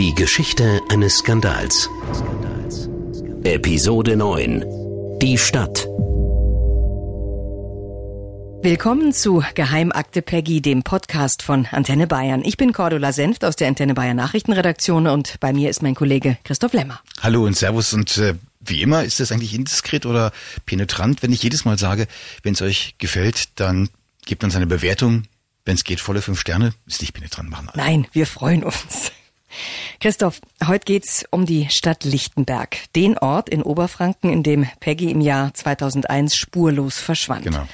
Die Geschichte eines Skandals. Episode 9. Die Stadt. Willkommen zu Geheimakte Peggy, dem Podcast von Antenne Bayern. Ich bin Cordula Senft aus der Antenne Bayern Nachrichtenredaktion und bei mir ist mein Kollege Christoph Lemmer. Hallo und Servus und äh, wie immer ist das eigentlich indiskret oder penetrant, wenn ich jedes Mal sage, wenn es euch gefällt, dann gebt uns eine Bewertung. Wenn es geht, volle fünf Sterne, ist nicht penetrant machen. Alle. Nein, wir freuen uns. Christoph, heute geht's um die Stadt Lichtenberg, den Ort in Oberfranken, in dem Peggy im Jahr 2001 spurlos verschwand. Genau.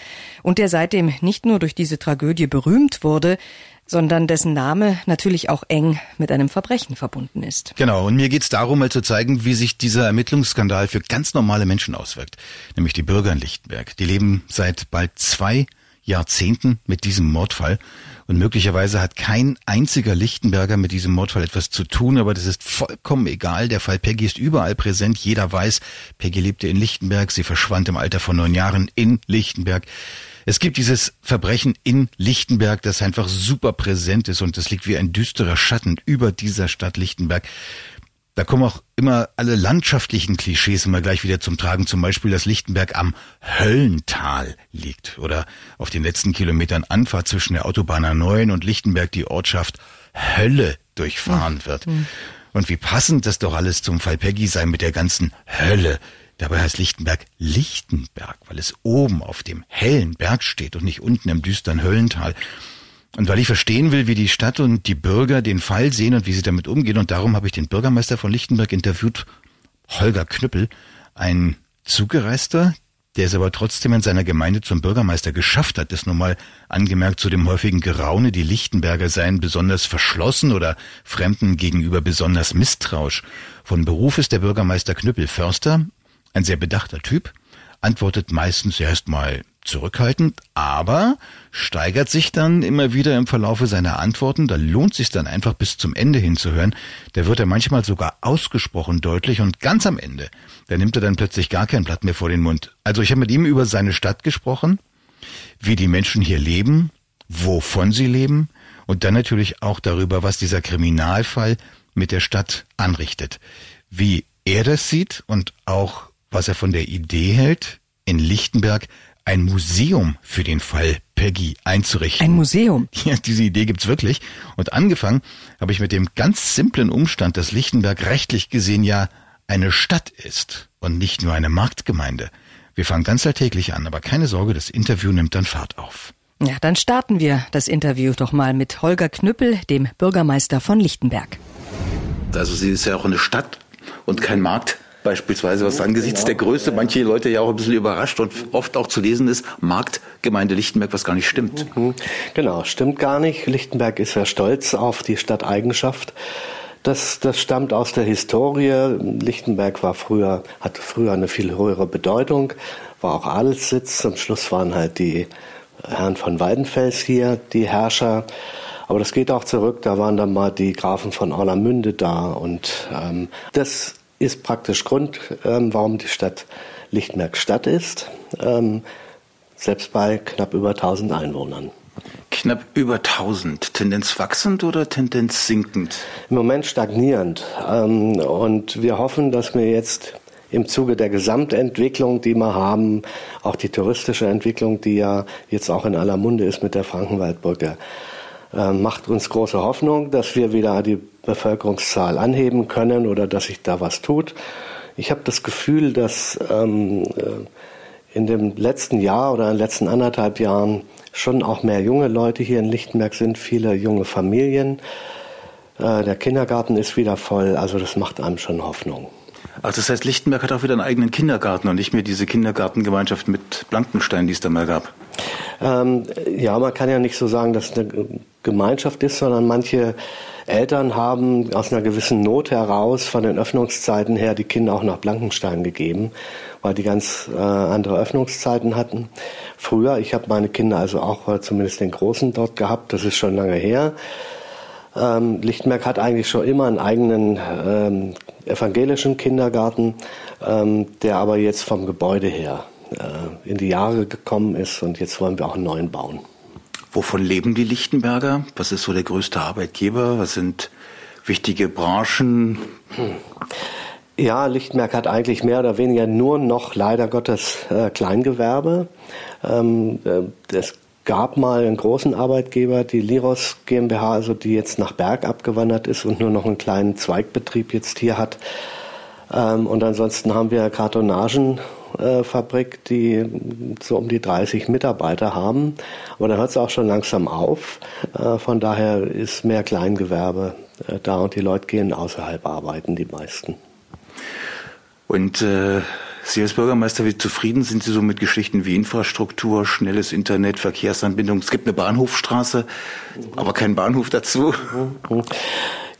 Und der seitdem nicht nur durch diese Tragödie berühmt wurde, sondern dessen Name natürlich auch eng mit einem Verbrechen verbunden ist. Genau, und mir geht's darum, mal zu zeigen, wie sich dieser Ermittlungsskandal für ganz normale Menschen auswirkt, nämlich die Bürger in Lichtenberg. Die leben seit bald zwei Jahrzehnten mit diesem Mordfall und möglicherweise hat kein einziger Lichtenberger mit diesem Mordfall etwas zu tun, aber das ist vollkommen egal. Der Fall Peggy ist überall präsent. Jeder weiß, Peggy lebte in Lichtenberg. Sie verschwand im Alter von neun Jahren in Lichtenberg. Es gibt dieses Verbrechen in Lichtenberg, das einfach super präsent ist und das liegt wie ein düsterer Schatten über dieser Stadt Lichtenberg. Da kommen auch immer alle landschaftlichen Klischees immer gleich wieder zum Tragen. Zum Beispiel, dass Lichtenberg am Höllental liegt oder auf den letzten Kilometern Anfahrt zwischen der Autobahn A9 und Lichtenberg die Ortschaft Hölle durchfahren wird. Mhm. Und wie passend das doch alles zum Fall Peggy sei mit der ganzen Hölle. Dabei heißt Lichtenberg Lichtenberg, weil es oben auf dem hellen Berg steht und nicht unten im düsteren Höllental. Und weil ich verstehen will, wie die Stadt und die Bürger den Fall sehen und wie sie damit umgehen, und darum habe ich den Bürgermeister von Lichtenberg interviewt, Holger Knüppel, ein Zugereister, der es aber trotzdem in seiner Gemeinde zum Bürgermeister geschafft hat, ist nun mal angemerkt zu dem häufigen Geraune, die Lichtenberger seien besonders verschlossen oder Fremden gegenüber besonders misstrauisch. Von Beruf ist der Bürgermeister Knüppel Förster, ein sehr bedachter Typ, antwortet meistens erst mal zurückhaltend, aber steigert sich dann immer wieder im Verlaufe seiner Antworten. Da lohnt sich dann einfach bis zum Ende hinzuhören. Da wird er manchmal sogar ausgesprochen deutlich und ganz am Ende, da nimmt er dann plötzlich gar kein Blatt mehr vor den Mund. Also ich habe mit ihm über seine Stadt gesprochen, wie die Menschen hier leben, wovon sie leben und dann natürlich auch darüber, was dieser Kriminalfall mit der Stadt anrichtet. Wie er das sieht und auch was er von der Idee hält, in Lichtenberg ein Museum für den Fall Peggy einzurichten. Ein Museum? Ja, diese Idee gibt's wirklich. Und angefangen habe ich mit dem ganz simplen Umstand, dass Lichtenberg rechtlich gesehen ja eine Stadt ist und nicht nur eine Marktgemeinde. Wir fangen ganz alltäglich an, aber keine Sorge, das Interview nimmt dann Fahrt auf. Ja, dann starten wir das Interview doch mal mit Holger Knüppel, dem Bürgermeister von Lichtenberg. Also sie ist ja auch eine Stadt und kein Markt beispielsweise, was angesichts der Größe manche Leute ja auch ein bisschen überrascht und oft auch zu lesen ist, Marktgemeinde Lichtenberg, was gar nicht stimmt. Mhm. Genau, stimmt gar nicht. Lichtenberg ist ja stolz auf die Stadteigenschaft. Das, das stammt aus der Historie. Lichtenberg war früher, hatte früher eine viel höhere Bedeutung, war auch Adelssitz. Zum Schluss waren halt die Herren von Weidenfels hier, die Herrscher. Aber das geht auch zurück, da waren dann mal die Grafen von Orlamünde da. Und ähm, das ist praktisch Grund, ähm, warum die Stadt Lichtenberg Stadt ist, ähm, selbst bei knapp über 1000 Einwohnern. Knapp über 1000. Tendenz wachsend oder Tendenz sinkend? Im Moment stagnierend. Ähm, und wir hoffen, dass wir jetzt im Zuge der Gesamtentwicklung, die wir haben, auch die touristische Entwicklung, die ja jetzt auch in aller Munde ist mit der Frankenwaldbrücke, macht uns große Hoffnung, dass wir wieder die Bevölkerungszahl anheben können oder dass sich da was tut. Ich habe das Gefühl, dass ähm, äh, in dem letzten Jahr oder in den letzten anderthalb Jahren schon auch mehr junge Leute hier in Lichtenberg sind, viele junge Familien. Äh, der Kindergarten ist wieder voll, also das macht einem schon Hoffnung. Ach, das heißt, Lichtenberg hat auch wieder einen eigenen Kindergarten und nicht mehr diese Kindergartengemeinschaft mit Blankenstein, die es da mal gab. Ähm, ja, man kann ja nicht so sagen, dass es eine Gemeinschaft ist, sondern manche Eltern haben aus einer gewissen Not heraus von den Öffnungszeiten her die Kinder auch nach Blankenstein gegeben, weil die ganz äh, andere Öffnungszeiten hatten. Früher, ich habe meine Kinder also auch, zumindest den Großen dort gehabt, das ist schon lange her. Ähm, Lichtenberg hat eigentlich schon immer einen eigenen ähm, evangelischen Kindergarten, ähm, der aber jetzt vom Gebäude her äh, in die Jahre gekommen ist und jetzt wollen wir auch einen neuen bauen. Wovon leben die Lichtenberger? Was ist so der größte Arbeitgeber? Was sind wichtige Branchen? Ja, Lichtenberg hat eigentlich mehr oder weniger nur noch leider Gottes äh, Kleingewerbe. Ähm, äh, es gab mal einen großen Arbeitgeber, die Liros GmbH, also die jetzt nach Berg abgewandert ist und nur noch einen kleinen Zweigbetrieb jetzt hier hat. Ähm, und ansonsten haben wir Kartonagen äh, die so um die 30 Mitarbeiter haben. Aber da hört es auch schon langsam auf. Äh, von daher ist mehr Kleingewerbe äh, da und die Leute gehen außerhalb arbeiten, die meisten. Und äh, Sie als Bürgermeister, wie zufrieden sind Sie so mit Geschichten wie Infrastruktur, schnelles Internet, Verkehrsanbindung? Es gibt eine Bahnhofstraße, aber kein Bahnhof dazu.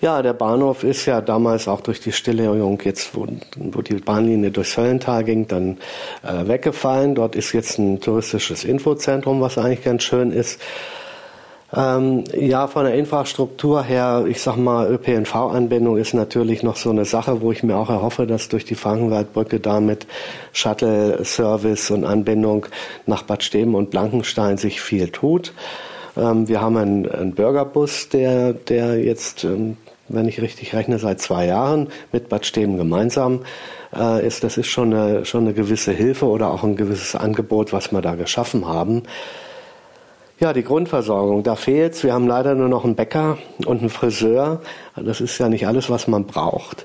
Ja, der Bahnhof ist ja damals auch durch die Stilllegung jetzt, wo, wo die Bahnlinie durchs Höllental ging, dann äh, weggefallen. Dort ist jetzt ein touristisches Infozentrum, was eigentlich ganz schön ist. Ähm, ja, von der Infrastruktur her, ich sag mal, ÖPNV-Anbindung ist natürlich noch so eine Sache, wo ich mir auch erhoffe, dass durch die Frankenwaldbrücke damit Shuttle-Service und Anbindung nach Bad Steben und Blankenstein sich viel tut. Ähm, wir haben einen, einen Bürgerbus, der, der jetzt ähm, wenn ich richtig rechne, seit zwei Jahren mit Bad Steben gemeinsam äh, ist. Das ist schon eine, schon eine gewisse Hilfe oder auch ein gewisses Angebot, was wir da geschaffen haben. Ja, die Grundversorgung, da fehlt's. Wir haben leider nur noch einen Bäcker und einen Friseur. Das ist ja nicht alles, was man braucht.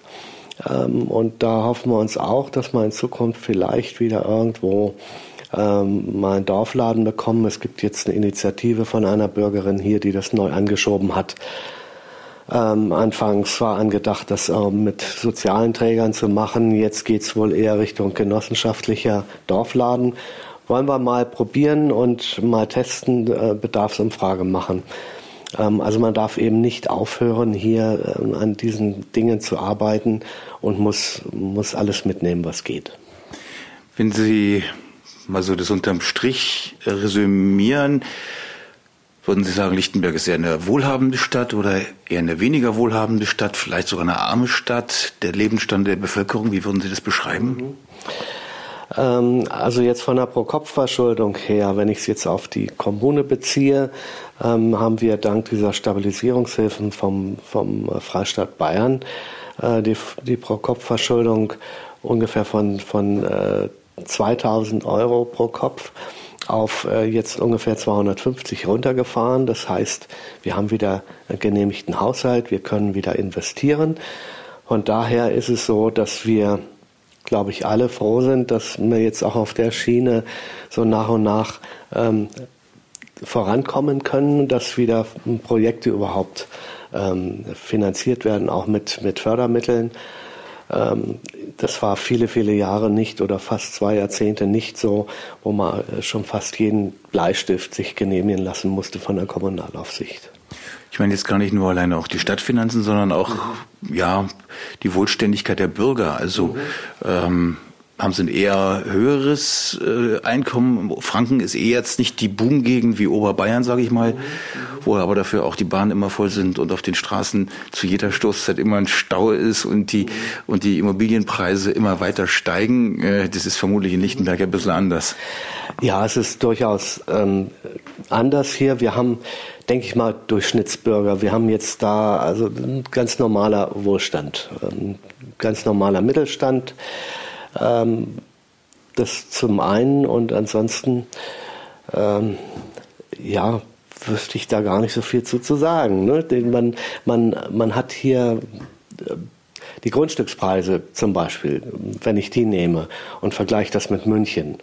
Ähm, und da hoffen wir uns auch, dass wir in Zukunft vielleicht wieder irgendwo ähm, mal einen Dorfladen bekommen. Es gibt jetzt eine Initiative von einer Bürgerin hier, die das neu angeschoben hat. Ähm, anfangs war angedacht, das äh, mit sozialen Trägern zu machen. Jetzt geht's wohl eher Richtung genossenschaftlicher Dorfladen. Wollen wir mal probieren und mal testen, äh, Bedarfsumfrage machen. Ähm, also man darf eben nicht aufhören, hier äh, an diesen Dingen zu arbeiten und muss, muss alles mitnehmen, was geht. Wenn Sie mal so das unterm Strich resümieren, würden Sie sagen, Lichtenberg ist eher eine wohlhabende Stadt oder eher eine weniger wohlhabende Stadt, vielleicht sogar eine arme Stadt? Der Lebensstand der Bevölkerung, wie würden Sie das beschreiben? Mhm. Ähm, also jetzt von der Pro-Kopf-Verschuldung her, wenn ich es jetzt auf die Kommune beziehe, ähm, haben wir dank dieser Stabilisierungshilfen vom, vom Freistaat Bayern äh, die, die Pro-Kopf-Verschuldung ungefähr von, von äh, 2000 Euro pro Kopf auf äh, jetzt ungefähr 250 runtergefahren. Das heißt, wir haben wieder einen genehmigten Haushalt, wir können wieder investieren. Von daher ist es so, dass wir, glaube ich, alle froh sind, dass wir jetzt auch auf der Schiene so nach und nach ähm, vorankommen können, dass wieder Projekte überhaupt ähm, finanziert werden, auch mit, mit Fördermitteln. Ähm, das war viele, viele Jahre nicht oder fast zwei Jahrzehnte nicht so, wo man äh, schon fast jeden Bleistift sich genehmigen lassen musste von der Kommunalaufsicht. Ich meine jetzt gar nicht nur alleine auch die Stadtfinanzen, sondern auch ja die Wohlständigkeit der Bürger. Also mhm. ähm, haben sie ein eher höheres äh, Einkommen. Franken ist eh jetzt nicht die Boomgegend wie Oberbayern, sage ich mal, wo aber dafür auch die Bahnen immer voll sind und auf den Straßen zu jeder Stoßzeit immer ein Stau ist und die und die Immobilienpreise immer weiter steigen. Äh, das ist vermutlich in Lichtenberg ein bisschen anders. Ja, es ist durchaus ähm, anders hier. Wir haben, denke ich mal, Durchschnittsbürger. Wir haben jetzt da also ganz normaler Wohlstand, ein ganz normaler Mittelstand. Ähm, das zum einen und ansonsten, ähm, ja, wüsste ich da gar nicht so viel zu, zu sagen. Ne? Man, man, man hat hier äh, die Grundstückspreise zum Beispiel, wenn ich die nehme und vergleiche das mit München.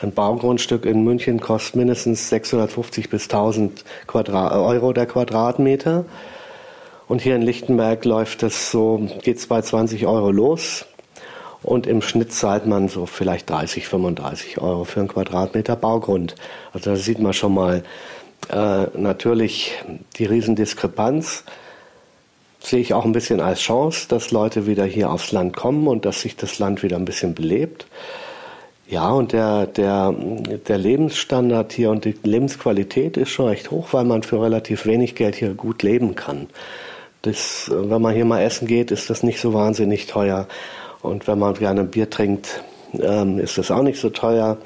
Ein Baugrundstück in München kostet mindestens 650 bis 1000 Quadrat, Euro der Quadratmeter. Und hier in Lichtenberg läuft es so, geht es bei 20 Euro los. Und im Schnitt zahlt man so vielleicht 30, 35 Euro für einen Quadratmeter Baugrund. Also da sieht man schon mal äh, natürlich die Riesendiskrepanz. Sehe ich auch ein bisschen als Chance, dass Leute wieder hier aufs Land kommen und dass sich das Land wieder ein bisschen belebt. Ja, und der, der, der Lebensstandard hier und die Lebensqualität ist schon recht hoch, weil man für relativ wenig Geld hier gut leben kann. Das, wenn man hier mal essen geht, ist das nicht so wahnsinnig teuer. Und wenn man gerne Bier trinkt, ähm, ist das auch nicht so teuer.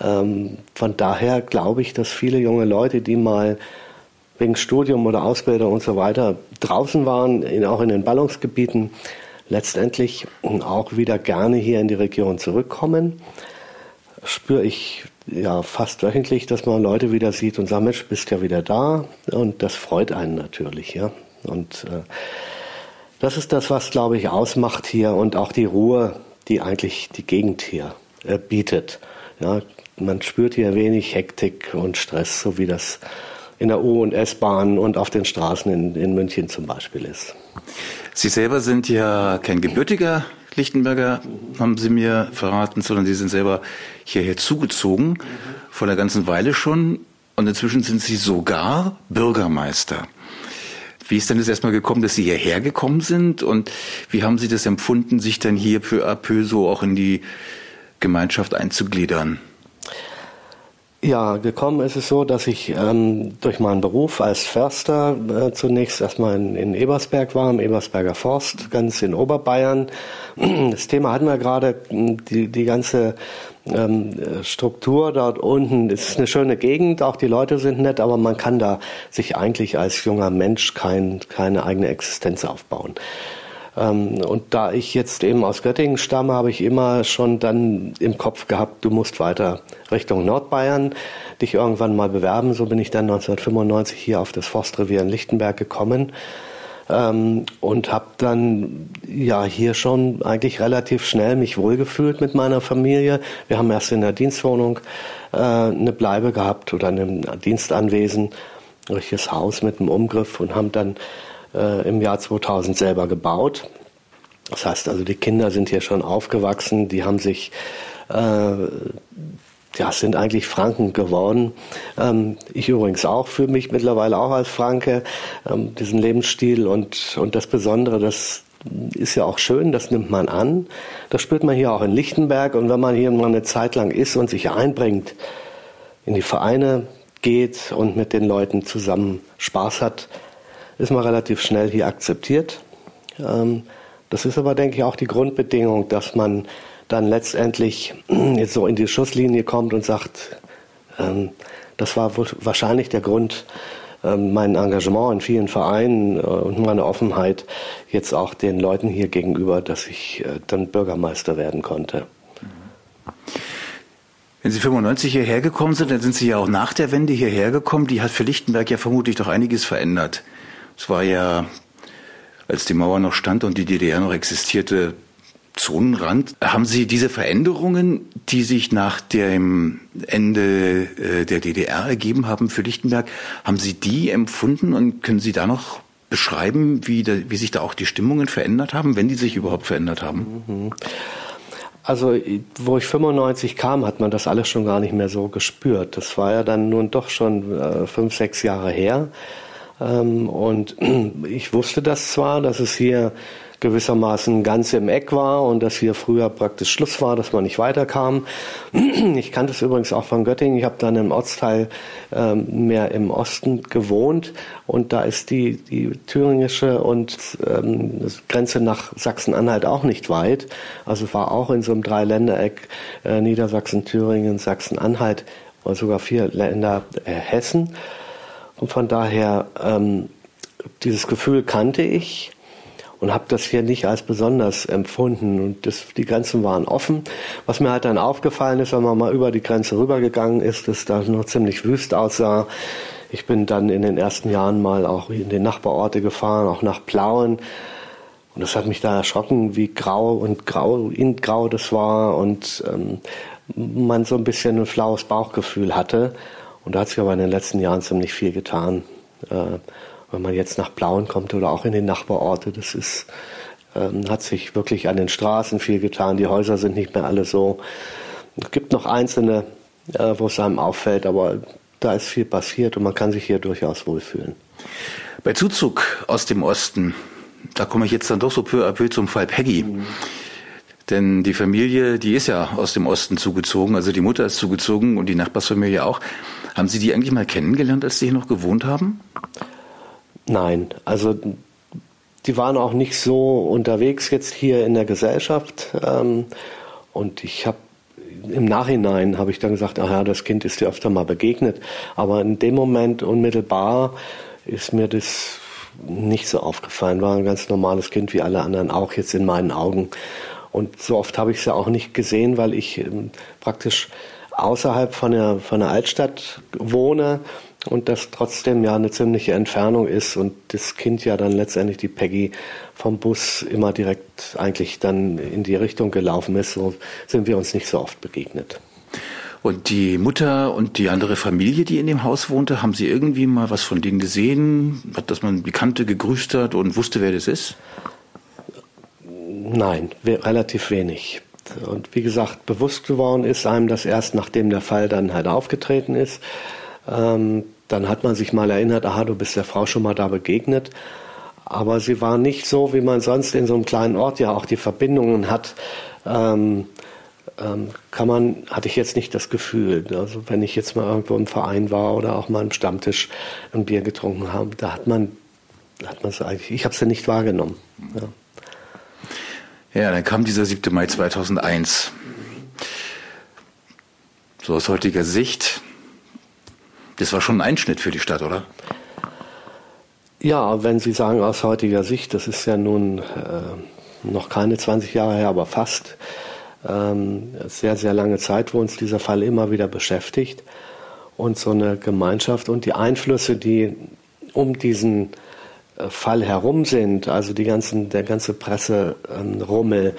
Ähm, von daher glaube ich, dass viele junge Leute, die mal wegen Studium oder Ausbildung und so weiter draußen waren, in, auch in den Ballungsgebieten, letztendlich auch wieder gerne hier in die Region zurückkommen spüre ich ja fast wöchentlich, dass man Leute wieder sieht und sagt, Mensch, bist ja wieder da. Und das freut einen natürlich, ja. Und äh, das ist das, was, glaube ich, ausmacht hier und auch die Ruhe, die eigentlich die Gegend hier äh, bietet. Ja, man spürt hier wenig Hektik und Stress, so wie das in der U- und S-Bahn und auf den Straßen in, in München zum Beispiel ist. Sie selber sind ja kein gebürtiger Lichtenberger, haben Sie mir verraten, sondern Sie sind selber hierher zugezogen, vor einer ganzen Weile schon. Und inzwischen sind Sie sogar Bürgermeister. Wie ist denn das erstmal gekommen, dass Sie hierher gekommen sind? Und wie haben Sie das empfunden, sich dann hier peu à peu so auch in die Gemeinschaft einzugliedern? Ja, gekommen ist es so, dass ich ähm, durch meinen Beruf als Förster äh, zunächst erstmal in, in Ebersberg war, im Ebersberger Forst, ganz in Oberbayern. Das Thema hatten wir gerade, die, die ganze ähm, Struktur dort unten. Es ist eine schöne Gegend, auch die Leute sind nett, aber man kann da sich eigentlich als junger Mensch kein, keine eigene Existenz aufbauen. Ähm, und da ich jetzt eben aus Göttingen stamme, habe ich immer schon dann im Kopf gehabt, du musst weiter Richtung Nordbayern dich irgendwann mal bewerben. So bin ich dann 1995 hier auf das Forstrevier in Lichtenberg gekommen. Ähm, und habe dann ja hier schon eigentlich relativ schnell mich wohlgefühlt mit meiner Familie. Wir haben erst in der Dienstwohnung äh, eine Bleibe gehabt oder ein Dienstanwesen, ein richtiges Haus mit einem Umgriff und haben dann äh, im Jahr 2000 selber gebaut. Das heißt also, die Kinder sind hier schon aufgewachsen, die haben sich, äh, ja, sind eigentlich Franken geworden. Ähm, ich übrigens auch, fühle mich mittlerweile auch als Franke, ähm, diesen Lebensstil und, und das Besondere, das ist ja auch schön, das nimmt man an. Das spürt man hier auch in Lichtenberg und wenn man hier mal eine Zeit lang ist und sich einbringt, in die Vereine geht und mit den Leuten zusammen Spaß hat, ist man relativ schnell hier akzeptiert. Ähm, das ist aber, denke ich, auch die Grundbedingung, dass man dann letztendlich jetzt so in die Schusslinie kommt und sagt, ähm, das war wahrscheinlich der Grund, ähm, mein Engagement in vielen Vereinen äh, und meine Offenheit jetzt auch den Leuten hier gegenüber, dass ich äh, dann Bürgermeister werden konnte. Wenn Sie 95 hierher gekommen sind, dann sind Sie ja auch nach der Wende hierher gekommen. Die hat für Lichtenberg ja vermutlich doch einiges verändert. Es war ja, als die Mauer noch stand und die DDR noch existierte, Zonenrand. Haben Sie diese Veränderungen, die sich nach dem Ende äh, der DDR ergeben haben für Lichtenberg, haben Sie die empfunden und können Sie da noch beschreiben, wie, da, wie sich da auch die Stimmungen verändert haben, wenn die sich überhaupt verändert haben? Mhm. Also, wo ich 95 kam, hat man das alles schon gar nicht mehr so gespürt. Das war ja dann nun doch schon äh, fünf, sechs Jahre her. Ähm, und ich wusste das zwar, dass es hier gewissermaßen ganz im Eck war und dass hier früher praktisch Schluss war, dass man nicht weiterkam. Ich kannte es übrigens auch von Göttingen. Ich habe dann im Ortsteil ähm, mehr im Osten gewohnt und da ist die, die thüringische und ähm, Grenze nach Sachsen-Anhalt auch nicht weit. Also war auch in so einem Dreiländereck äh, Niedersachsen, Thüringen, Sachsen-Anhalt oder sogar vier Länder äh, Hessen. Und von daher, ähm, dieses Gefühl kannte ich und habe das hier nicht als besonders empfunden. Und das, die Grenzen waren offen. Was mir halt dann aufgefallen ist, wenn man mal über die Grenze rübergegangen ist, dass da noch ziemlich wüst aussah. Ich bin dann in den ersten Jahren mal auch in die Nachbarorte gefahren, auch nach Plauen. Und das hat mich da erschrocken, wie grau und grau, in grau das war und ähm, man so ein bisschen ein flaues Bauchgefühl hatte. Und da hat sich aber in den letzten Jahren ziemlich viel getan. Äh, wenn man jetzt nach Blauen kommt oder auch in die Nachbarorte, das ist, ähm, hat sich wirklich an den Straßen viel getan. Die Häuser sind nicht mehr alle so. Es gibt noch einzelne, äh, wo es einem auffällt, aber da ist viel passiert und man kann sich hier durchaus wohlfühlen. Bei Zuzug aus dem Osten, da komme ich jetzt dann doch so peu à peu zum Fall Peggy. Mhm. Denn die Familie, die ist ja aus dem Osten zugezogen, also die Mutter ist zugezogen und die Nachbarsfamilie auch. Haben Sie die eigentlich mal kennengelernt, als Sie hier noch gewohnt haben? Nein, also die waren auch nicht so unterwegs jetzt hier in der Gesellschaft. Ähm, und ich habe im Nachhinein habe ich dann gesagt, ach ja, das Kind ist dir öfter mal begegnet. Aber in dem Moment unmittelbar ist mir das nicht so aufgefallen. War ein ganz normales Kind wie alle anderen, auch jetzt in meinen Augen. Und so oft habe ich sie auch nicht gesehen, weil ich ähm, praktisch außerhalb von der, von der Altstadt wohne und das trotzdem ja eine ziemliche Entfernung ist und das Kind ja dann letztendlich die Peggy vom Bus immer direkt eigentlich dann in die Richtung gelaufen ist. So sind wir uns nicht so oft begegnet. Und die Mutter und die andere Familie, die in dem Haus wohnte, haben Sie irgendwie mal was von denen gesehen? Dass man Bekannte gegrüßt hat und wusste, wer das ist? Nein, relativ wenig. Und wie gesagt, bewusst geworden ist einem das erst, nachdem der Fall dann halt aufgetreten ist. Ähm, dann hat man sich mal erinnert, aha, du bist der Frau schon mal da begegnet. Aber sie war nicht so, wie man sonst in so einem kleinen Ort ja auch die Verbindungen hat. Ähm, ähm, kann man, hatte ich jetzt nicht das Gefühl. Also wenn ich jetzt mal irgendwo im Verein war oder auch mal im Stammtisch ein Bier getrunken habe, da hat man, hat man es eigentlich, ich habe es ja nicht wahrgenommen. Ja. Ja, dann kam dieser 7. Mai 2001. So aus heutiger Sicht, das war schon ein Einschnitt für die Stadt, oder? Ja, wenn Sie sagen aus heutiger Sicht, das ist ja nun äh, noch keine 20 Jahre her, aber fast ähm, sehr, sehr lange Zeit, wo uns dieser Fall immer wieder beschäftigt. Und so eine Gemeinschaft und die Einflüsse, die um diesen Fall herum sind, also die ganzen, der ganze Presserummel,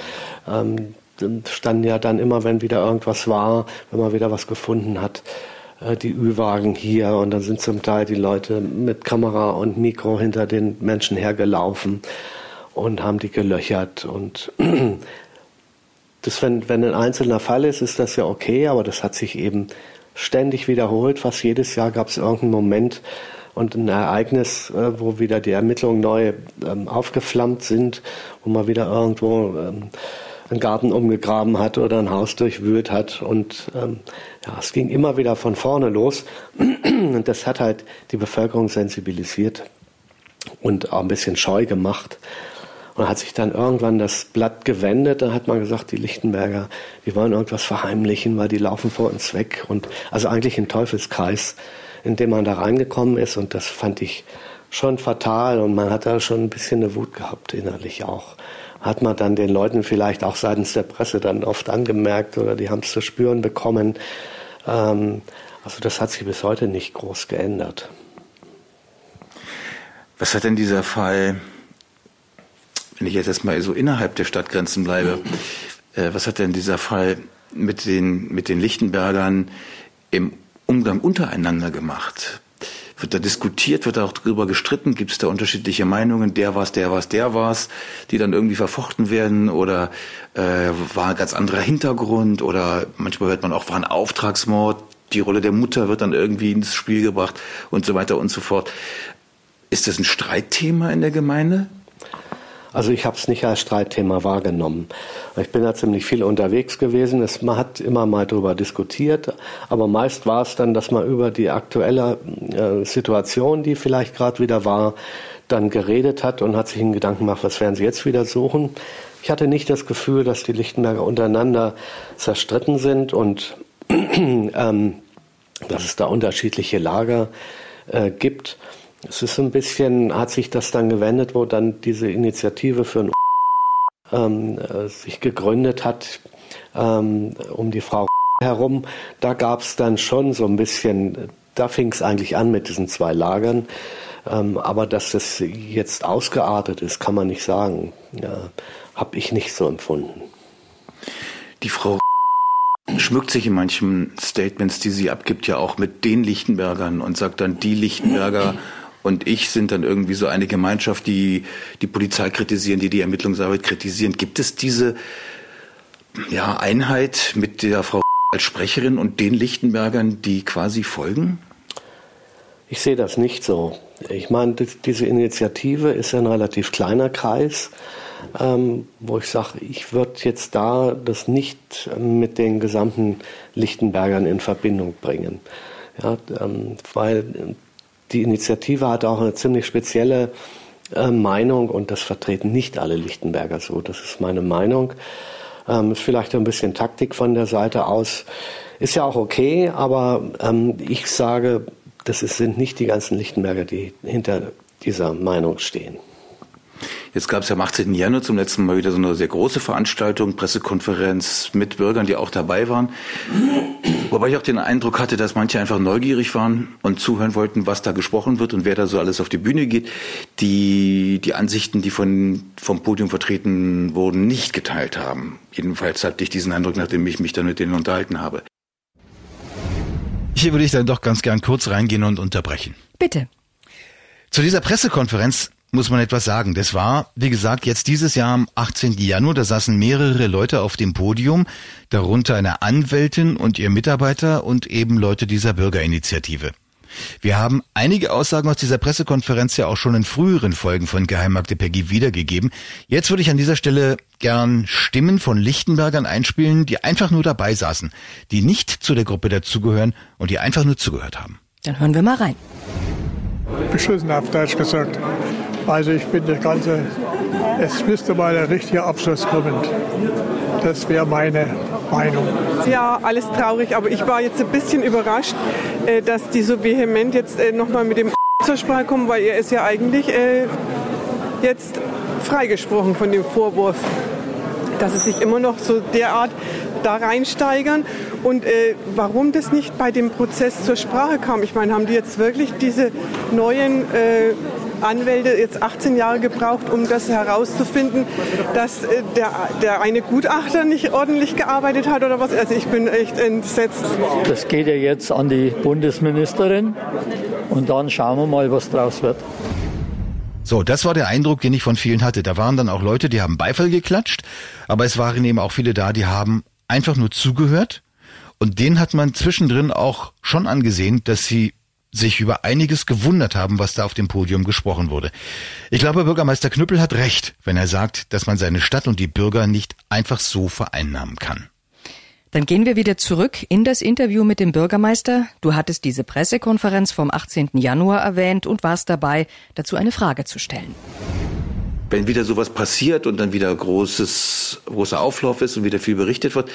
ähm, standen ja dann immer, wenn wieder irgendwas war, wenn man wieder was gefunden hat, äh, die Ü-Wagen hier und dann sind zum Teil die Leute mit Kamera und Mikro hinter den Menschen hergelaufen und haben die gelöchert und das, wenn, wenn ein einzelner Fall ist, ist das ja okay, aber das hat sich eben ständig wiederholt. Fast jedes Jahr gab es irgendeinen Moment, und ein Ereignis, äh, wo wieder die Ermittlungen neu ähm, aufgeflammt sind, wo man wieder irgendwo ähm, einen Garten umgegraben hat oder ein Haus durchwühlt hat. Und ähm, ja, es ging immer wieder von vorne los. Und das hat halt die Bevölkerung sensibilisiert und auch ein bisschen scheu gemacht. Und hat sich dann irgendwann das Blatt gewendet. Da hat man gesagt, die Lichtenberger, die wollen irgendwas verheimlichen, weil die laufen vor uns weg. Und also eigentlich ein Teufelskreis in dem man da reingekommen ist. Und das fand ich schon fatal. Und man hat da schon ein bisschen eine Wut gehabt, innerlich auch. Hat man dann den Leuten vielleicht auch seitens der Presse dann oft angemerkt oder die haben es zu spüren bekommen. Ähm, also das hat sich bis heute nicht groß geändert. Was hat denn dieser Fall, wenn ich jetzt erstmal so innerhalb der Stadtgrenzen bleibe, äh, was hat denn dieser Fall mit den, mit den Lichtenbergern im Umgang untereinander gemacht? Wird da diskutiert, wird da auch drüber gestritten? Gibt es da unterschiedliche Meinungen? Der war's, der war's, der war's, die dann irgendwie verfochten werden? Oder äh, war ein ganz anderer Hintergrund? Oder manchmal hört man auch, war ein Auftragsmord. Die Rolle der Mutter wird dann irgendwie ins Spiel gebracht und so weiter und so fort. Ist das ein Streitthema in der Gemeinde? Also ich habe es nicht als Streitthema wahrgenommen. Ich bin da ziemlich viel unterwegs gewesen. Es, man hat immer mal darüber diskutiert, aber meist war es dann, dass man über die aktuelle äh, Situation, die vielleicht gerade wieder war, dann geredet hat und hat sich einen Gedanken gemacht, was werden sie jetzt wieder suchen. Ich hatte nicht das Gefühl, dass die Lichtenberger untereinander zerstritten sind und ähm, dass es da unterschiedliche Lager äh, gibt. Es ist ein bisschen, hat sich das dann gewendet, wo dann diese Initiative für ein ähm, äh, sich gegründet hat, ähm, um die Frau herum. Da gab es dann schon so ein bisschen, da fing es eigentlich an mit diesen zwei Lagern. Ähm, aber dass das jetzt ausgeartet ist, kann man nicht sagen. Ja, Habe ich nicht so empfunden. Die Frau schmückt sich in manchen Statements, die sie abgibt, ja auch mit den Lichtenbergern und sagt dann, die Lichtenberger und ich sind dann irgendwie so eine Gemeinschaft, die die Polizei kritisieren, die die Ermittlungsarbeit kritisieren. Gibt es diese ja, Einheit mit der Frau als Sprecherin und den Lichtenbergern, die quasi folgen? Ich sehe das nicht so. Ich meine, diese Initiative ist ein relativ kleiner Kreis, ähm, wo ich sage, ich würde jetzt da das nicht mit den gesamten Lichtenbergern in Verbindung bringen. Ja, ähm, weil die Initiative hat auch eine ziemlich spezielle äh, Meinung und das vertreten nicht alle Lichtenberger so. Das ist meine Meinung. Ähm, ist vielleicht ein bisschen Taktik von der Seite aus. Ist ja auch okay, aber ähm, ich sage, das ist, sind nicht die ganzen Lichtenberger, die hinter dieser Meinung stehen. Jetzt gab es ja am 18. Januar zum letzten Mal wieder so eine sehr große Veranstaltung, Pressekonferenz mit Bürgern, die auch dabei waren. Wobei ich auch den Eindruck hatte, dass manche einfach neugierig waren und zuhören wollten, was da gesprochen wird und wer da so alles auf die Bühne geht, die die Ansichten, die von, vom Podium vertreten wurden, nicht geteilt haben. Jedenfalls hatte ich diesen Eindruck, nachdem ich mich dann mit denen unterhalten habe. Hier würde ich dann doch ganz gern kurz reingehen und unterbrechen. Bitte. Zu dieser Pressekonferenz muss man etwas sagen. Das war, wie gesagt, jetzt dieses Jahr am 18. Januar, da saßen mehrere Leute auf dem Podium, darunter eine Anwältin und ihr Mitarbeiter und eben Leute dieser Bürgerinitiative. Wir haben einige Aussagen aus dieser Pressekonferenz ja auch schon in früheren Folgen von Geheimakte Peggy wiedergegeben. Jetzt würde ich an dieser Stelle gern Stimmen von Lichtenbergern einspielen, die einfach nur dabei saßen, die nicht zu der Gruppe dazugehören und die einfach nur zugehört haben. Dann hören wir mal rein. Beschissen auf Deutsch gesagt. Also ich finde das Ganze, es müsste mal ein richtiger Abschluss kommen. Das wäre meine Meinung. Ja, alles traurig, aber ich war jetzt ein bisschen überrascht, äh, dass die so vehement jetzt äh, nochmal mit dem zur Sprache kommen, weil er ist ja eigentlich äh, jetzt freigesprochen von dem Vorwurf, dass sie sich immer noch so derart da reinsteigern und äh, warum das nicht bei dem Prozess zur Sprache kam. Ich meine, haben die jetzt wirklich diese neuen äh, Anwälte jetzt 18 Jahre gebraucht, um das herauszufinden, dass äh, der, der eine Gutachter nicht ordentlich gearbeitet hat oder was. Also ich bin echt entsetzt. Das geht ja jetzt an die Bundesministerin und dann schauen wir mal, was draus wird. So, das war der Eindruck, den ich von vielen hatte. Da waren dann auch Leute, die haben Beifall geklatscht, aber es waren eben auch viele da, die haben einfach nur zugehört. Und denen hat man zwischendrin auch schon angesehen, dass sie sich über einiges gewundert haben, was da auf dem Podium gesprochen wurde. Ich glaube, Bürgermeister Knüppel hat recht, wenn er sagt, dass man seine Stadt und die Bürger nicht einfach so vereinnahmen kann. Dann gehen wir wieder zurück in das Interview mit dem Bürgermeister. Du hattest diese Pressekonferenz vom 18. Januar erwähnt und warst dabei, dazu eine Frage zu stellen. Wenn wieder sowas passiert und dann wieder großes, großer Auflauf ist und wieder viel berichtet wird,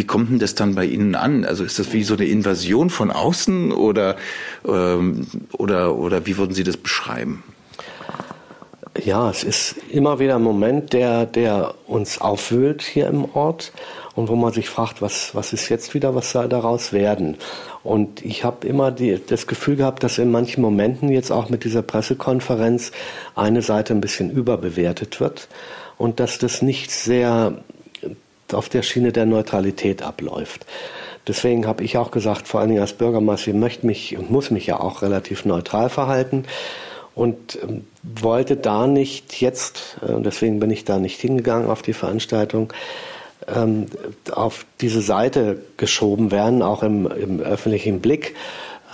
wie kommt denn das dann bei Ihnen an? Also ist das wie so eine Invasion von außen oder, ähm, oder, oder wie würden Sie das beschreiben? Ja, es ist immer wieder ein Moment, der, der uns aufwühlt hier im Ort und wo man sich fragt, was, was ist jetzt wieder, was soll daraus werden? Und ich habe immer die, das Gefühl gehabt, dass in manchen Momenten jetzt auch mit dieser Pressekonferenz eine Seite ein bisschen überbewertet wird und dass das nicht sehr auf der Schiene der Neutralität abläuft. Deswegen habe ich auch gesagt, vor allen Dingen als Bürgermeister, ich möchte mich und muss mich ja auch relativ neutral verhalten und ähm, wollte da nicht jetzt, äh, deswegen bin ich da nicht hingegangen auf die Veranstaltung, ähm, auf diese Seite geschoben werden, auch im, im öffentlichen Blick.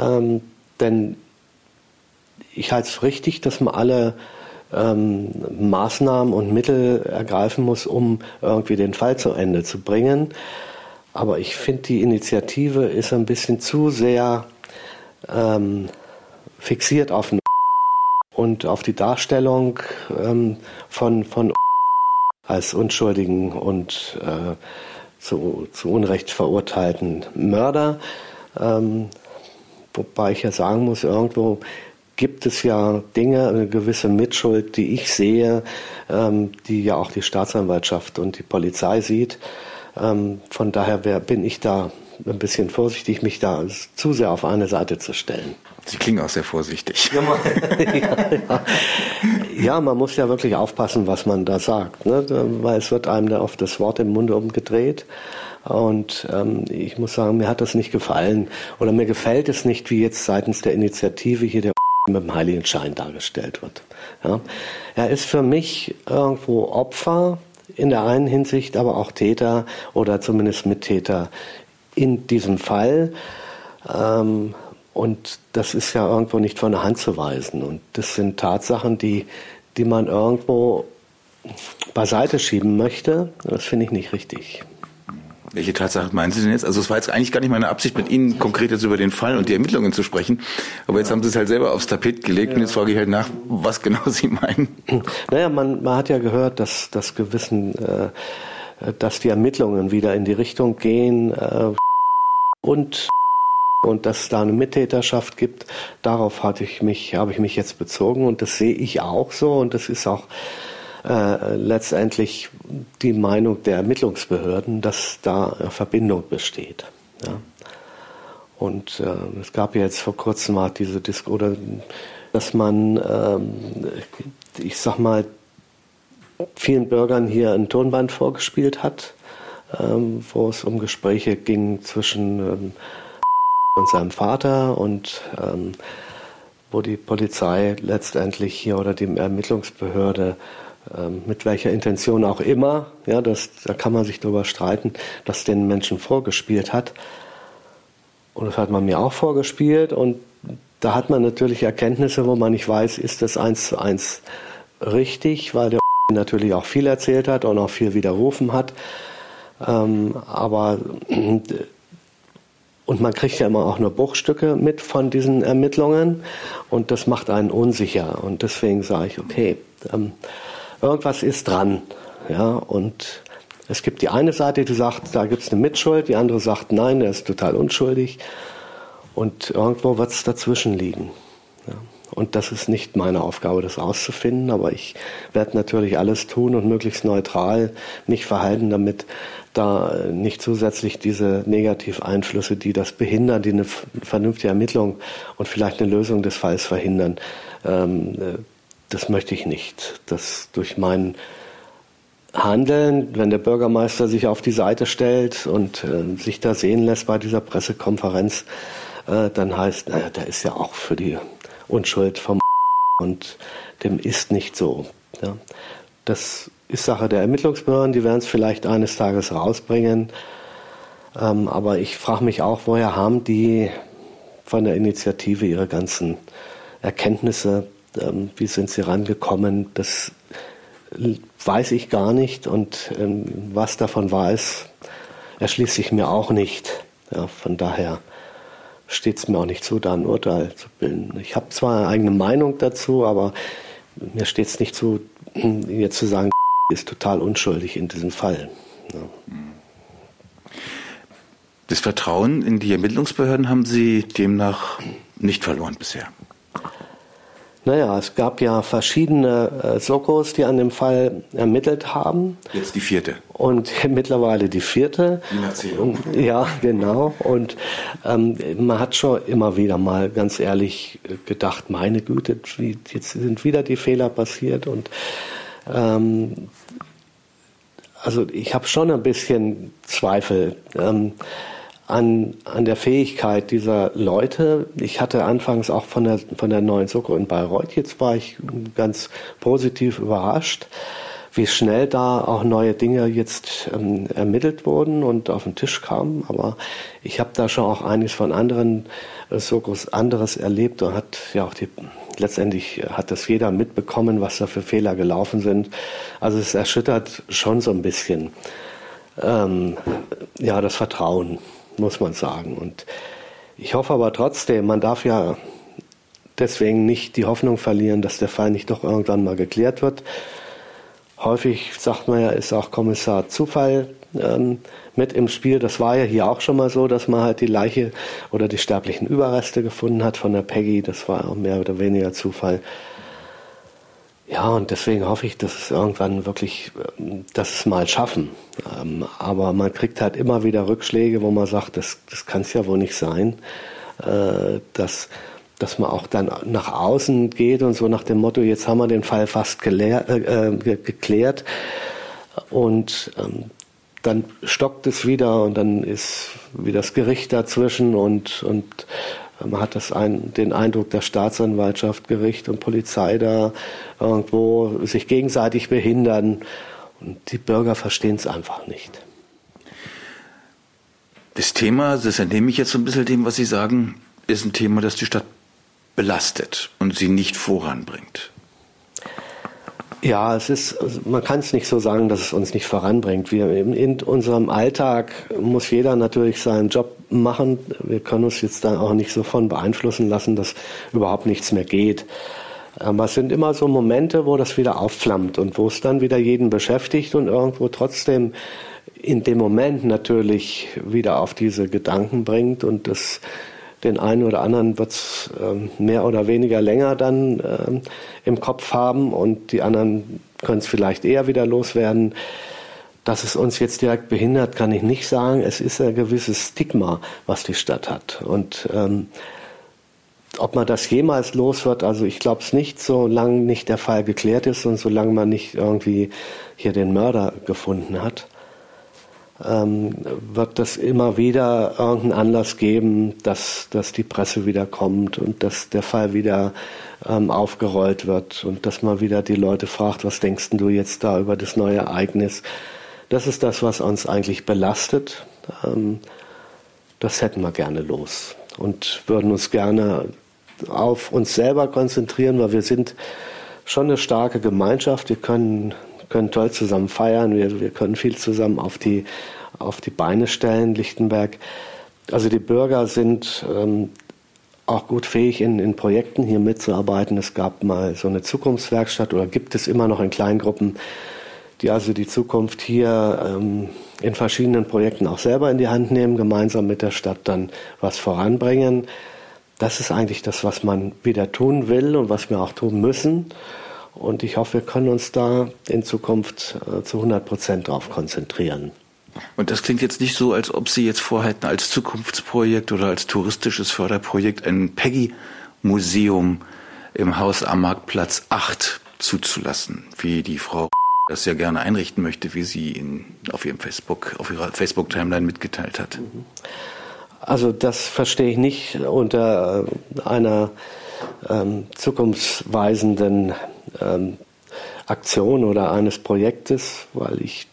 Ähm, denn ich halte es richtig, dass man alle ähm, Maßnahmen und Mittel ergreifen muss, um irgendwie den Fall zu Ende zu bringen. Aber ich finde, die Initiative ist ein bisschen zu sehr ähm, fixiert auf und auf die Darstellung ähm, von, von als unschuldigen und äh, zu, zu Unrecht verurteilten Mörder. Ähm, wobei ich ja sagen muss, irgendwo gibt es ja Dinge, eine gewisse Mitschuld, die ich sehe, ähm, die ja auch die Staatsanwaltschaft und die Polizei sieht. Ähm, von daher wär, bin ich da ein bisschen vorsichtig, mich da zu sehr auf eine Seite zu stellen. Sie klingen auch sehr vorsichtig. Ja, ja. ja, man muss ja wirklich aufpassen, was man da sagt, ne? weil es wird einem da oft das Wort im Munde umgedreht. Und ähm, ich muss sagen, mir hat das nicht gefallen oder mir gefällt es nicht, wie jetzt seitens der Initiative hier der mit dem heiligen Schein dargestellt wird. Ja. Er ist für mich irgendwo Opfer in der einen Hinsicht, aber auch Täter oder zumindest Mittäter in diesem Fall. Ähm, und das ist ja irgendwo nicht von der Hand zu weisen. Und das sind Tatsachen, die, die man irgendwo beiseite schieben möchte. Das finde ich nicht richtig. Welche Tatsache meinen Sie denn jetzt? Also es war jetzt eigentlich gar nicht meine Absicht, mit Ihnen konkret jetzt über den Fall und die Ermittlungen zu sprechen. Aber jetzt haben Sie es halt selber aufs Tapet gelegt ja. und jetzt frage ich halt nach, was genau Sie meinen. Naja, man, man hat ja gehört, dass das Gewissen, äh, dass die Ermittlungen wieder in die Richtung gehen äh, und und dass es da eine Mittäterschaft gibt, darauf hatte ich mich, habe ich mich jetzt bezogen und das sehe ich auch so und das ist auch äh, letztendlich die Meinung der Ermittlungsbehörden, dass da Verbindung besteht. Ja. Und äh, es gab ja jetzt vor kurzem mal diese Diskussion, oder dass man, ähm, ich sag mal, vielen Bürgern hier ein Tonband vorgespielt hat, ähm, wo es um Gespräche ging zwischen ähm, und seinem Vater und ähm, wo die Polizei letztendlich hier oder die Ermittlungsbehörde mit welcher Intention auch immer, ja, das, da kann man sich darüber streiten, dass den Menschen vorgespielt hat. Und das hat man mir auch vorgespielt und da hat man natürlich Erkenntnisse, wo man nicht weiß, ist das eins zu eins richtig, weil der natürlich auch viel erzählt hat und auch viel widerrufen hat. Ähm, aber und man kriegt ja immer auch nur Bruchstücke mit von diesen Ermittlungen und das macht einen unsicher. Und deswegen sage ich, okay, ähm, irgendwas ist dran. Ja, und es gibt die eine Seite, die sagt, da gibt es eine Mitschuld, die andere sagt, nein, er ist total unschuldig. Und irgendwo wird es dazwischen liegen. Ja. Und das ist nicht meine Aufgabe, das rauszufinden, aber ich werde natürlich alles tun und möglichst neutral mich verhalten, damit da nicht zusätzlich diese Negativeinflüsse, die das behindern, die eine vernünftige Ermittlung und vielleicht eine Lösung des Falls verhindern, ähm, äh, das möchte ich nicht. Dass durch mein Handeln, wenn der Bürgermeister sich auf die Seite stellt und äh, sich da sehen lässt bei dieser Pressekonferenz, äh, dann heißt, naja, der ist ja auch für die Unschuld vom und dem ist nicht so. Ja. Das ist Sache der Ermittlungsbehörden, die werden es vielleicht eines Tages rausbringen. Ähm, aber ich frage mich auch, woher haben die von der Initiative ihre ganzen Erkenntnisse ähm, wie sind sie rangekommen? Das weiß ich gar nicht und ähm, was davon weiß, erschließt sich mir auch nicht. Ja, von daher steht es mir auch nicht zu, da ein Urteil zu bilden. Ich habe zwar eine eigene Meinung dazu, aber mir steht es nicht zu, jetzt zu sagen, ist total unschuldig in diesem Fall. Ja. Das Vertrauen in die Ermittlungsbehörden haben Sie demnach nicht verloren bisher. Naja, es gab ja verschiedene äh, Sokos, die an dem Fall ermittelt haben. Jetzt die vierte. Und mittlerweile die vierte. Die Erzählung. Ja, genau. Und ähm, man hat schon immer wieder mal ganz ehrlich gedacht, meine Güte, jetzt sind wieder die Fehler passiert. Und ähm, also ich habe schon ein bisschen Zweifel. Ähm, an, an der Fähigkeit dieser Leute. Ich hatte anfangs auch von der, von der neuen Soko in Bayreuth, jetzt war ich ganz positiv überrascht, wie schnell da auch neue Dinge jetzt ähm, ermittelt wurden und auf den Tisch kamen. Aber ich habe da schon auch einiges von anderen äh, Sokos anderes erlebt und hat ja auch die letztendlich hat das jeder mitbekommen, was da für Fehler gelaufen sind. Also es erschüttert schon so ein bisschen ähm, ja das Vertrauen muss man sagen. Und ich hoffe aber trotzdem, man darf ja deswegen nicht die Hoffnung verlieren, dass der Fall nicht doch irgendwann mal geklärt wird. Häufig sagt man ja, ist auch Kommissar Zufall ähm, mit im Spiel. Das war ja hier auch schon mal so, dass man halt die Leiche oder die sterblichen Überreste gefunden hat von der Peggy. Das war auch mehr oder weniger Zufall. Ja, und deswegen hoffe ich, dass es irgendwann wirklich, dass es mal schaffen. Ähm, aber man kriegt halt immer wieder Rückschläge, wo man sagt, das, das kann es ja wohl nicht sein, äh, dass, dass man auch dann nach außen geht und so nach dem Motto, jetzt haben wir den Fall fast gelehr, äh, äh geklärt und ähm, dann stockt es wieder und dann ist wie das Gericht dazwischen und, und Man hat das ein, den Eindruck, dass Staatsanwaltschaft, Gericht und Polizei da irgendwo sich gegenseitig behindern. Und die Bürger verstehen es einfach nicht. Das Thema, das entnehme ich jetzt so ein bisschen dem, was Sie sagen, ist ein Thema, das die Stadt belastet und sie nicht voranbringt. Ja, es ist, also man kann es nicht so sagen, dass es uns nicht voranbringt. Wir in, unserem Alltag muss jeder natürlich seinen Job machen. Wir können uns jetzt da auch nicht so von beeinflussen lassen, dass überhaupt nichts mehr geht. Aber es sind immer so Momente, wo das wieder aufflammt und wo es dann wieder jeden beschäftigt und irgendwo trotzdem in dem Moment natürlich wieder auf diese Gedanken bringt und das den einen oder anderen wird es ähm, mehr oder weniger länger dann ähm, im Kopf haben und die anderen können es vielleicht eher wieder loswerden. Dass es uns jetzt direkt behindert, kann ich nicht sagen. Es ist ein gewisses Stigma, was die Stadt hat. Und ähm, ob man das jemals los wird, also ich glaube es nicht, solange nicht der Fall geklärt ist und solange man nicht irgendwie hier den Mörder gefunden hat ähm, wird es immer wieder irgendeinen Anlass geben, dass, dass die Presse wieder kommt und dass der Fall wieder ähm, aufgerollt wird und dass man wieder die Leute fragt, was denkst du jetzt da über das neue Ereignis? Das ist das, was uns eigentlich belastet. Ähm, das hätten wir gerne los und würden uns gerne auf uns selber konzentrieren, weil wir sind schon eine starke Gemeinschaft. Wir können können toll zusammen feiern, wir, wir können viel zusammen auf die, auf die Beine stellen, Lichtenberg. Also die Bürger sind ähm, auch gut fähig, in, in Projekten hier mitzuarbeiten. Es gab mal so eine Zukunftswerkstatt oder gibt es immer noch in Kleingruppen, die also die Zukunft hier ähm, in verschiedenen Projekten auch selber in die Hand nehmen, gemeinsam mit der Stadt dann was voranbringen. Das ist eigentlich das, was man wieder tun will und was wir auch tun müssen. Und ich hoffe, wir können uns da in Zukunft äh, zu 100 Prozent darauf konzentrieren. Und das klingt jetzt nicht so, als ob Sie jetzt vorhätten, als Zukunftsprojekt oder als touristisches Förderprojekt ein Peggy-Museum im Haus am Marktplatz 8 zuzulassen, wie die Frau das ja gerne einrichten möchte, wie sie in, auf ihrem Facebook, auf ihrer Facebook-Timeline mitgeteilt hat. Also das verstehe ich nicht unter äh, einer ähm, zukunftsweisenden ähm, Aktion oder eines Projektes, weil ich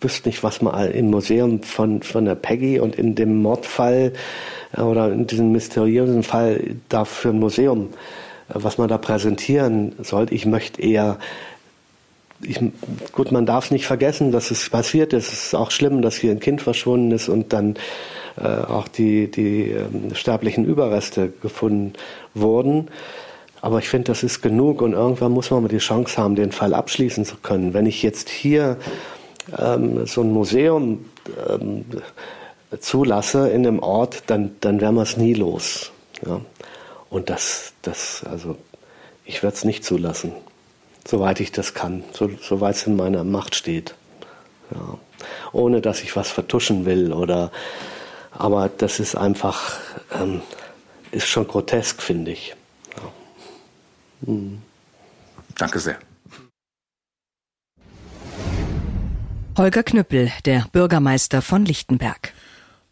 wüsste nicht, was man im Museum von, von der Peggy und in dem Mordfall äh, oder in diesem mysteriösen Fall da für ein Museum, äh, was man da präsentieren sollte. Ich möchte eher ich, gut, man darf nicht vergessen, dass es passiert ist. Es ist auch schlimm, dass hier ein Kind verschwunden ist und dann auch die, die ähm, sterblichen Überreste gefunden wurden. Aber ich finde, das ist genug und irgendwann muss man mal die Chance haben, den Fall abschließen zu können. Wenn ich jetzt hier ähm, so ein Museum ähm, zulasse in einem Ort, dann, dann wären wir es nie los. Ja? Und das, das, also ich werde es nicht zulassen, soweit ich das kann, so, soweit es in meiner Macht steht. Ja. Ohne dass ich was vertuschen will oder aber das ist einfach, ähm, ist schon grotesk, finde ich. Mhm. Danke sehr. Holger Knüppel, der Bürgermeister von Lichtenberg.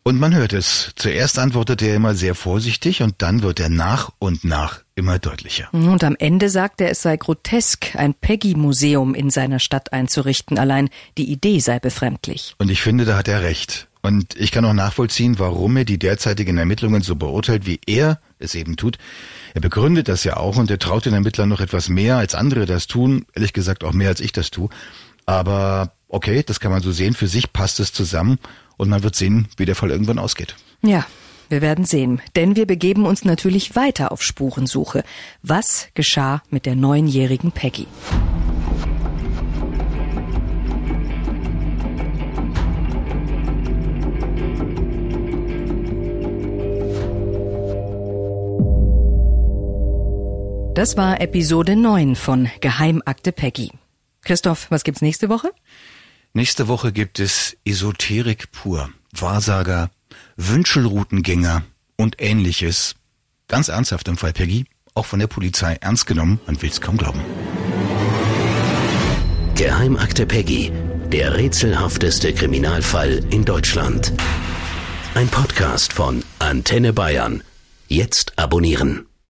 Und man hört es. Zuerst antwortet er immer sehr vorsichtig und dann wird er nach und nach immer deutlicher. Und am Ende sagt er, es sei grotesk, ein Peggy-Museum in seiner Stadt einzurichten. Allein die Idee sei befremdlich. Und ich finde, da hat er recht. Und ich kann auch nachvollziehen, warum er die derzeitigen Ermittlungen so beurteilt, wie er es eben tut. Er begründet das ja auch und er traut den Ermittlern noch etwas mehr, als andere das tun. Ehrlich gesagt auch mehr, als ich das tue. Aber okay, das kann man so sehen. Für sich passt es zusammen und man wird sehen, wie der Fall irgendwann ausgeht. Ja, wir werden sehen. Denn wir begeben uns natürlich weiter auf Spurensuche. Was geschah mit der neunjährigen Peggy? Das war Episode 9 von Geheimakte Peggy. Christoph, was gibt's nächste Woche? Nächste Woche gibt es Esoterik pur, Wahrsager, Wünschelroutengänger und ähnliches. Ganz ernsthaft im Fall Peggy, auch von der Polizei ernst genommen, man will's kaum glauben. Geheimakte Peggy, der rätselhafteste Kriminalfall in Deutschland. Ein Podcast von Antenne Bayern Jetzt abonnieren.